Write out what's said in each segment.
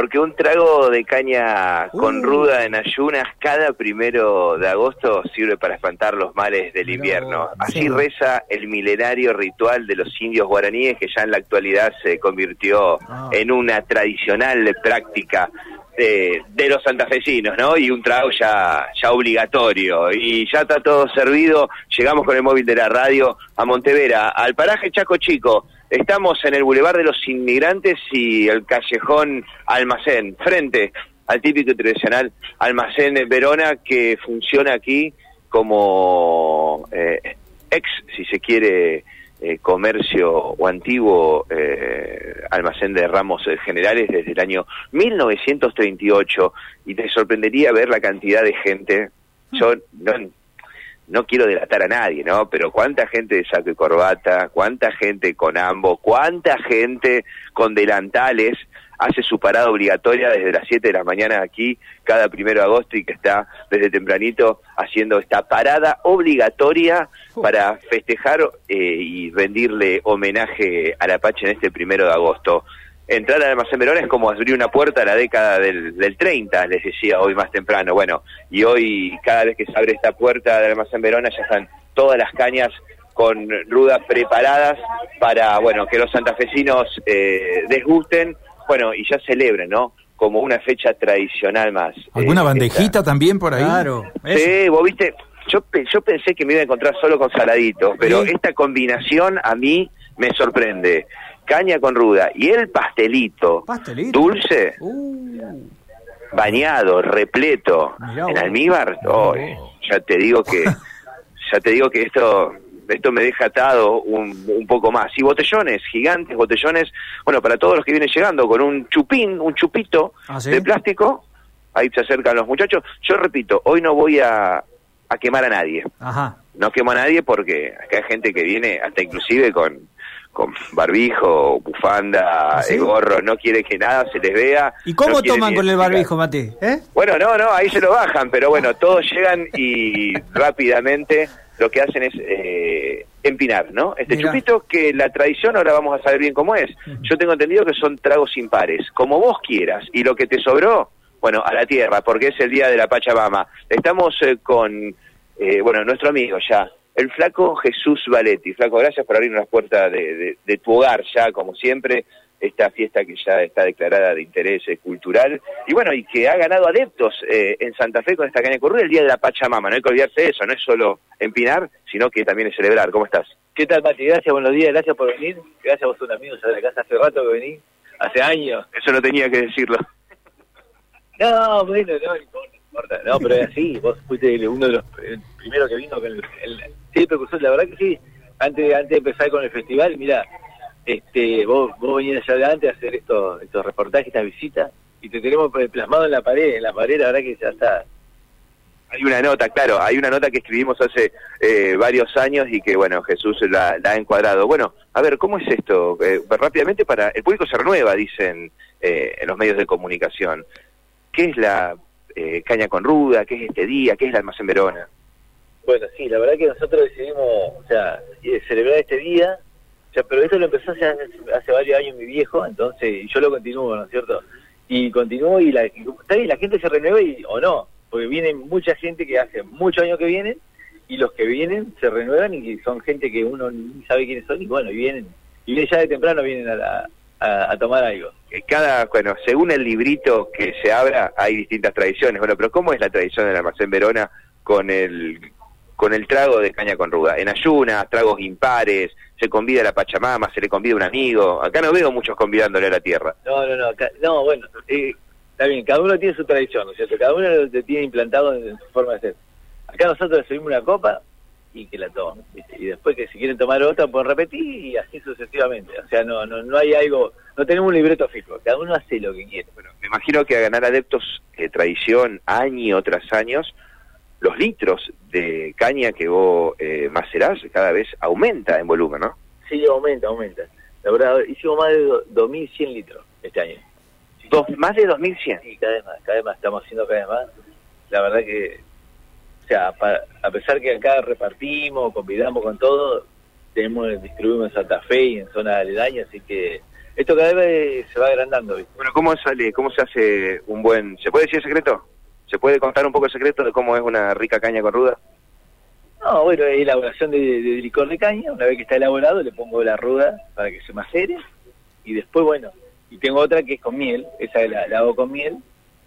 Porque un trago de caña con Uh. ruda en ayunas cada primero de agosto sirve para espantar los males del invierno. Así sí. reza el milenario ritual de los indios guaraníes que ya en la actualidad se convirtió Ah. en una tradicional práctica de, de los santafesinos, ¿no? Y un trago ya, ya obligatorio. Y ya está todo servido. Llegamos con el móvil de la radio a Montevera, al paraje Chaco Chico. Estamos en el Boulevard de los Inmigrantes y el callejón Almacén, frente al típico tradicional Almacén Verona que funciona aquí como eh, ex, si se quiere, eh, comercio o antiguo eh, almacén de ramos eh, generales desde el año 1938 y te sorprendería ver la cantidad de gente. Yo no, no quiero delatar a nadie, ¿no? Pero cuánta gente de saco y corbata, cuánta gente con ambos, cuánta gente con delantales hace su parada obligatoria desde las 7 de la mañana aquí, cada primero de agosto, y que está desde tempranito haciendo esta parada obligatoria para festejar eh, y rendirle homenaje al Apache en este primero de agosto. Entrar al almacén Verona es como abrir una puerta a la década del, del 30, les decía hoy más temprano. Bueno, y hoy cada vez que se abre esta puerta del almacén Verona ya están todas las cañas con rudas preparadas para, bueno, que los santafesinos eh, desgusten, bueno, y ya celebren, ¿no? Como una fecha tradicional más. ¿Alguna Eh, bandejita también por ahí? Claro. eso. Sí, vos viste, yo, pe- yo pensé que me iba a encontrar solo con saladito, pero Sí. esta combinación a mí me sorprende. Caña con ruda y el pastelito, Pastelito. dulce, Uh, bañado, repleto, Mirá en almíbar, oh, ya te digo que, ya te digo que esto, esto me deja atado un, un poco más. Y botellones, gigantes botellones, bueno, para todos los que vienen llegando con un chupín, un chupito ¿Ah, sí? de plástico, ahí se acercan los muchachos. Yo repito, hoy no voy a, a quemar a nadie. ajá. No quemo a nadie porque acá hay gente que viene hasta inclusive con, con barbijo, bufanda, ¿Ah, sí? gorro, no quiere que nada se les vea. ¿Y cómo no toman con el barbijo, Mati? ¿Eh? Bueno, no, no, ahí se lo bajan, pero bueno, todos llegan y rápidamente lo que hacen es eh, empinar, ¿no? Este Mirá. chupito que la tradición ahora vamos a saber bien cómo es. Yo tengo entendido que son tragos impares, como vos quieras, y lo que te sobró, bueno, a la tierra, porque es el día de la Pachamama. Estamos eh, con, eh, bueno, nuestro amigo ya, el flaco Jesús Valetti. Flaco, gracias por abrirnos las puertas de, de- de tu hogar ya, como siempre, esta fiesta que ya está declarada de interés eh, cultural, y bueno, y que ha ganado adeptos eh, en Santa Fe con esta caña corrida el día de la Pachamama. No hay que olvidarse de eso, no es solo empinar, sino que también es celebrar. ¿Cómo estás? ¿Qué tal, Mati? Gracias, buenos días, gracias por venir. Gracias, vos sos un amigo ya de la casa hace rato que vení, hace años. Eso no tenía que decirlo. No, bueno, no, no importa, no pero es así, vos fuiste uno de los el primero que vino con el, el sí, precursor, la verdad que sí. Antes, antes de empezar con el festival, mira, este, vos, vos venías allá adelante a hacer estos, estos reportajes, estas visitas, y te tenemos plasmado en la pared, en la pared, la verdad que ya está. Hay una nota, claro, hay una nota que escribimos hace eh, varios años y que, bueno, Jesús la, ha encuadrado. Bueno, a ver, ¿cómo es esto? Eh, rápidamente, para el público se renueva, dicen eh, en los medios de comunicación. ¿Qué es la eh, caña con ruda? ¿Qué es este día? ¿Qué es la almacén Verona? Bueno, sí, la verdad que nosotros decidimos, o sea, eh, celebrar este día, o pero esto lo empezó hace, hace varios años mi viejo, entonces yo lo continúo, ¿no es cierto? Y continúo y la, y la gente se renueva y, o no, porque viene mucha gente que hace muchos años que vienen y los que vienen se renuevan y son gente que uno ni sabe quiénes son y bueno, y vienen, y ya de temprano, vienen a, a, tomar algo. Cada, bueno, según el librito que se abra, hay distintas tradiciones. Bueno, pero ¿cómo es la tradición del almacén Verona con el con el trago de caña con ruda? En ayunas, tragos impares, se convida a la Pachamama, se le convida a un amigo. Acá no veo muchos convidándole a la tierra. No, no, no, acá- no, bueno, eh, está bien, cada uno tiene su tradición, ¿no es cierto? Cada uno lo tiene implantado en, su forma de ser. Acá nosotros subimos una copa y que la tomen, ¿viste? y después que si quieren tomar otra pueden repetir y así sucesivamente. O sea, no, no, no hay algo, no tenemos un libreto fijo, cada uno hace lo que quiere. Bueno, me imagino que a ganar adeptos de tradición año tras años, los litros de caña que vos eh, macerás cada vez aumenta en volumen, ¿no? Sí, aumenta, aumenta. La verdad, hicimos más de do- 2.100 litros este año. Dos, más de 2100. Sí, cada vez más, cada vez más, estamos haciendo cada vez más. La verdad que, o sea, pa- a pesar que acá repartimos, convidamos con todo, tenemos distribuimos en Santa Fe y en zona aledaña, así que esto cada vez se va agrandando. ¿viste? Bueno, ¿cómo sale, cómo se hace un buen... ¿Se puede decir secreto? ¿Se puede contar un poco el secreto de cómo es una rica caña con ruda? No, bueno, es elaboración de, de licor de caña. Una vez que está elaborado, le pongo la ruda para que se macere. Y después, bueno, y tengo otra que es con miel. Esa la, la hago con miel.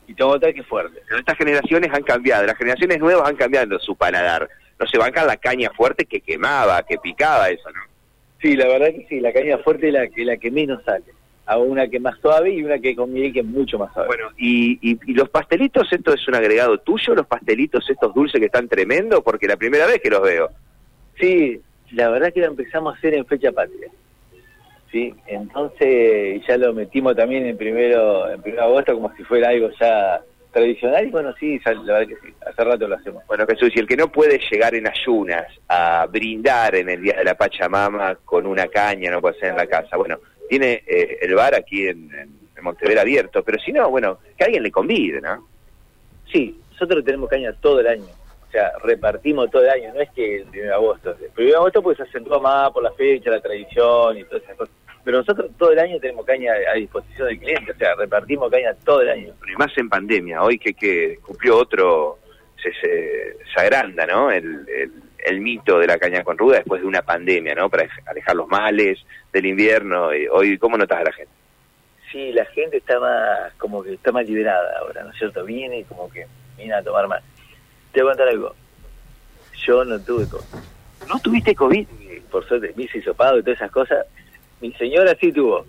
Y tengo otra que es fuerte. Pero estas generaciones han cambiado, las generaciones nuevas han cambiado su paladar. No se bancan la caña fuerte que quemaba, que picaba eso, ¿no? Sí, la verdad que sí, la caña fuerte es la que, la que menos sale. Hago una que es más suave y una que con miel que es mucho más suave. Bueno, y, y, y los pastelitos, ¿esto es un agregado tuyo? ¿Los pastelitos estos dulces que están tremendos? Porque la primera vez que los veo. Sí, la verdad que lo empezamos a hacer en fecha patria. Sí, entonces ya lo metimos también en primero, en primero de agosto como si fuera algo ya tradicional y bueno, sí, ya, la verdad que sí, hace rato lo hacemos. Bueno, Jesús, y el que no puede llegar en ayunas a brindar en el Día de la Pachamama con una caña, no puede ser en la casa, bueno, tiene eh, el bar aquí en, en, Monteverde abierto, pero si no, bueno, que alguien le convide, ¿no? Sí, nosotros tenemos caña todo el año, o sea, repartimos todo el año, no es que el 1 de agosto, el 1 de agosto pues se acentúa más por la fecha, la tradición y todas esas cosas. Pero nosotros todo el año tenemos caña a disposición del cliente, o sea, repartimos caña todo el año. Y más en pandemia, hoy que, que cumplió otro, se, se, se agranda, ¿no? El, el, el, mito de la caña con ruda después de una pandemia, ¿no? Para alejar los males del invierno. Y hoy, ¿cómo notas a la gente? Sí, la gente está más, como que está más liberada ahora, ¿no es cierto? Viene y como que viene a tomar más. Te voy a contar algo. Yo no tuve COVID. ¿No tuviste COVID? Por suerte, me hice hisopado y todas esas cosas mi señora sí tuvo.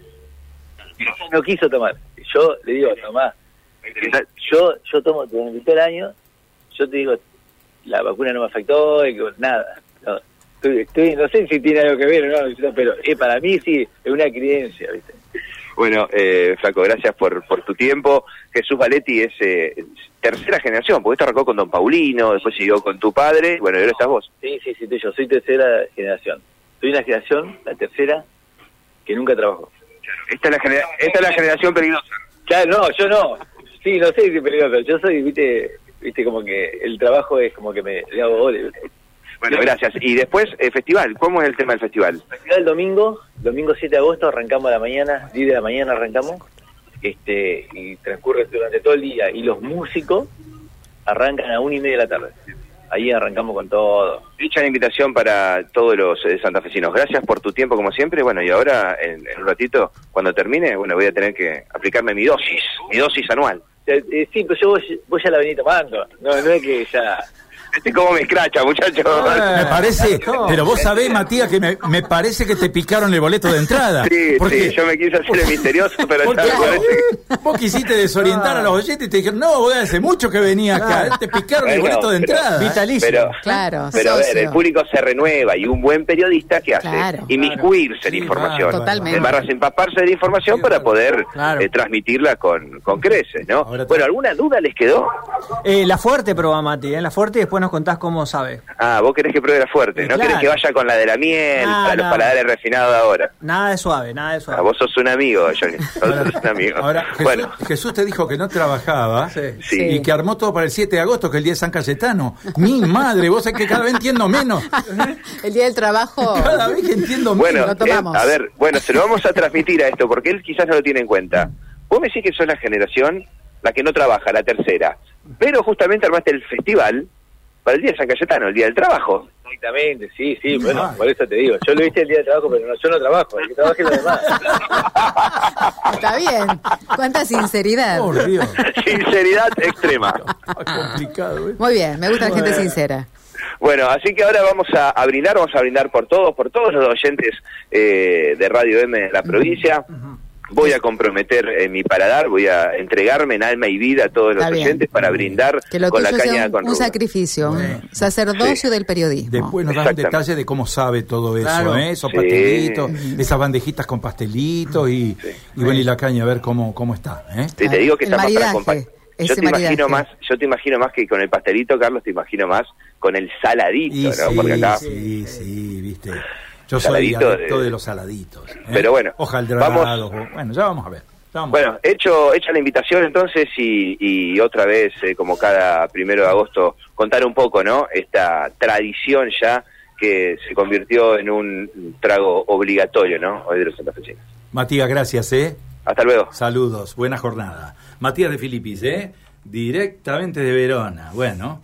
No quiso tomar. Yo le digo, tomá. Yo, yo tomo durante todo el año, yo te digo, la vacuna no me afectó, y nada. No, estoy, estoy, no sé si tiene algo que ver o no, pero eh, para mí sí, es una creencia, ¿viste? Bueno, eh, Flaco, gracias por, por tu tiempo. Jesús Valetti es eh, tercera generación, porque esto arrancó con Don Paulino, después siguió con tu padre, bueno, y ahora estás vos. Sí, sí, sí, yo soy tercera generación. Soy una generación, la tercera, que nunca trabajó. Esta es la, genera esta es la generación peligrosa. Claro, no, yo no. Sí, no sé si es peligroso. Yo soy, viste, viste como que el trabajo es como que me le hago goles. Bueno, gracias. Y después, el festival, ¿cómo es el tema del festival? El festival el domingo, domingo 7 de agosto, arrancamos a la mañana, 10 de la mañana arrancamos, este y transcurre durante todo el día. Y los músicos arrancan a una y media de la tarde. Ahí arrancamos con todo. Dicha la invitación para todos los eh, santafesinos. Gracias por tu tiempo, como siempre. Bueno, y ahora, en, en, un ratito, cuando termine, bueno, voy a tener que aplicarme mi dosis, mi dosis anual. Eh, eh, sí, pero yo vos, vos ya la venís tomando. No, no es que ya... Este cómo me escracha, muchacho. Ah, me parece, pero vos sabés, Matías, que me, me, parece que te picaron el boleto de entrada. Sí, porque, sí, yo me quise hacer el misterioso, pero ya me parece que... Vos quisiste desorientar a los oyentes y te dijeron, no, vos hace mucho que venía acá, te picaron el boleto de entrada. Vitalicio. Pero, claro, pero a ver, el público se renueva y un buen periodista, ¿qué hace? Claro, Inmiscuirse claro. en información. Sí, totalmente. Barras empaparse de información para poder eh, transmitirla con, con creces, ¿no? Bueno, ¿alguna duda les quedó? Eh, la fuerte prueba, Mati, ¿eh? la fuerte y después nos contás cómo sabe. Ah, vos querés que pruebe la fuerte, ¿no? Claro. Querés que vaya con la de la miel, nah, para los paladares refinados ahora. Nada de suave, nada de suave. Ah, vos sos un amigo, Johnny. Vos ahora, sos un amigo. Ahora, Jesús, bueno. Jesús te dijo que no trabajaba sí. Sí. y que armó todo para el 7 de agosto, que es el día de San Cayetano. Mi madre, vos es que cada vez entiendo menos. el día del trabajo. Cada vez que entiendo bueno, menos. Lo tomamos. Eh, a ver, bueno, se lo vamos a transmitir a esto, porque él quizás no lo tiene en cuenta. Vos me decís que sos la generación, la que no trabaja, la tercera. Pero justamente armaste el festival para el día de San Cayetano, el día del trabajo. Exactamente, sí, sí, bueno, por eso te digo. Yo lo hice el día del trabajo, pero no, yo no trabajo, el que trabaje los demás. Está bien. Cuánta sinceridad. Por Dios. Sinceridad extrema. complicado, ¿eh? Muy bien, me gusta la gente sincera. Bueno, así que ahora vamos a, a, brindar, vamos a brindar por todos, por todos los oyentes eh, de Radio M de la provincia. Uh -huh voy a comprometer eh, mi paladar, voy a entregarme en alma y vida a todos los oyentes para brindar con la caña un, con un sacrificio, un sacerdocio sí. del periodismo. Después nos dan detalles de cómo sabe todo eso, claro. ¿eh? esos sí. pastelitos, esas bandejitas con pastelitos y, sí. y bueno, y la caña a ver cómo, cómo está. ¿eh? Sí, te digo que está más para acompañar. Yo te imagino más, yo te imagino más que con el pastelito, Carlos, te imagino más con el saladito, ¿no? Porque acá sí, sí, viste. Yo soy adicto de... de los saladitos. ¿eh? Pero bueno, vamos, bueno, ya vamos a ver. Vamos bueno, hecho hecha la invitación entonces y, y otra vez, eh, como cada primero de agosto, contar un poco, ¿no? Esta tradición ya que se convirtió en un trago obligatorio, ¿no? Hoy de los santafesinos. Matías, gracias, ¿eh? Hasta luego. Saludos, buena jornada. Matías de Filipis, ¿eh? Directamente de Verona. Bueno.